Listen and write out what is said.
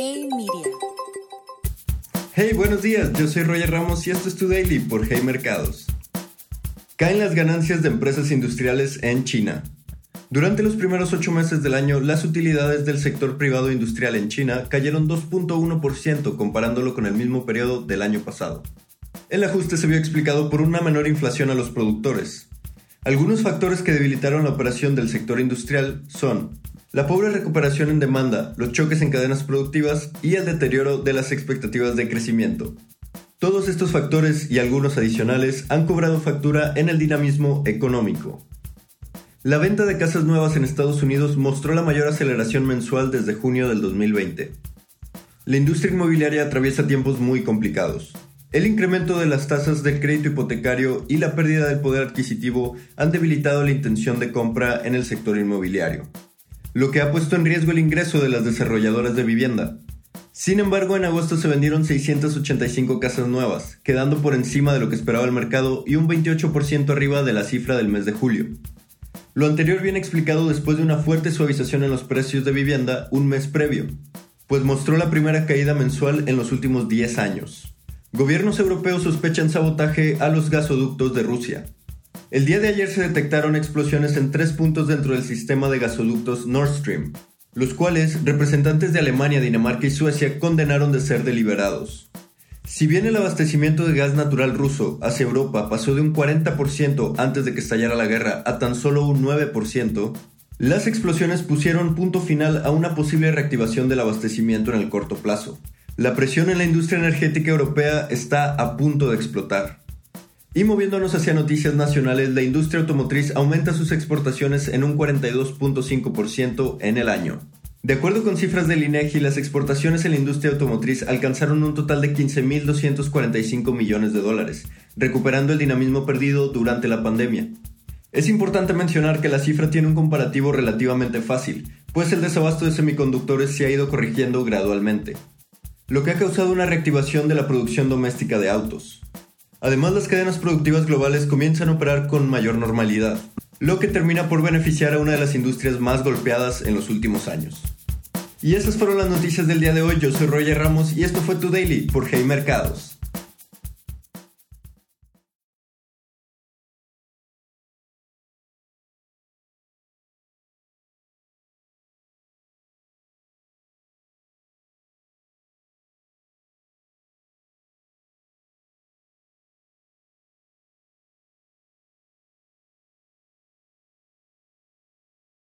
Hey Media. Hey, buenos días, yo soy Roger Ramos y esto es Tu Daily por Hey Mercados. Caen las ganancias de empresas industriales en China. Durante los primeros ocho meses del año, las utilidades del sector privado industrial en China cayeron 2.1% comparándolo con el mismo periodo del año pasado. El ajuste se vio explicado por una menor inflación a los productores. Algunos factores que debilitaron la operación del sector industrial son la pobre recuperación en demanda, los choques en cadenas productivas y el deterioro de las expectativas de crecimiento. Todos estos factores y algunos adicionales han cobrado factura en el dinamismo económico. La venta de casas nuevas en Estados Unidos mostró la mayor aceleración mensual desde junio del 2020. La industria inmobiliaria atraviesa tiempos muy complicados. El incremento de las tasas del crédito hipotecario y la pérdida del poder adquisitivo han debilitado la intención de compra en el sector inmobiliario lo que ha puesto en riesgo el ingreso de las desarrolladoras de vivienda. Sin embargo, en agosto se vendieron 685 casas nuevas, quedando por encima de lo que esperaba el mercado y un 28% arriba de la cifra del mes de julio. Lo anterior viene explicado después de una fuerte suavización en los precios de vivienda un mes previo, pues mostró la primera caída mensual en los últimos 10 años. Gobiernos europeos sospechan sabotaje a los gasoductos de Rusia. El día de ayer se detectaron explosiones en tres puntos dentro del sistema de gasoductos Nord Stream, los cuales representantes de Alemania, Dinamarca y Suecia condenaron de ser deliberados. Si bien el abastecimiento de gas natural ruso hacia Europa pasó de un 40% antes de que estallara la guerra a tan solo un 9%, las explosiones pusieron punto final a una posible reactivación del abastecimiento en el corto plazo. La presión en la industria energética europea está a punto de explotar. Y moviéndonos hacia noticias nacionales, la industria automotriz aumenta sus exportaciones en un 42.5% en el año. De acuerdo con cifras del INEGI, las exportaciones en la industria automotriz alcanzaron un total de 15.245 millones de dólares, recuperando el dinamismo perdido durante la pandemia. Es importante mencionar que la cifra tiene un comparativo relativamente fácil, pues el desabasto de semiconductores se ha ido corrigiendo gradualmente, lo que ha causado una reactivación de la producción doméstica de autos. Además, las cadenas productivas globales comienzan a operar con mayor normalidad, lo que termina por beneficiar a una de las industrias más golpeadas en los últimos años. Y esas fueron las noticias del día de hoy. Yo soy Roger Ramos y esto fue Tu Daily por Hey Mercados.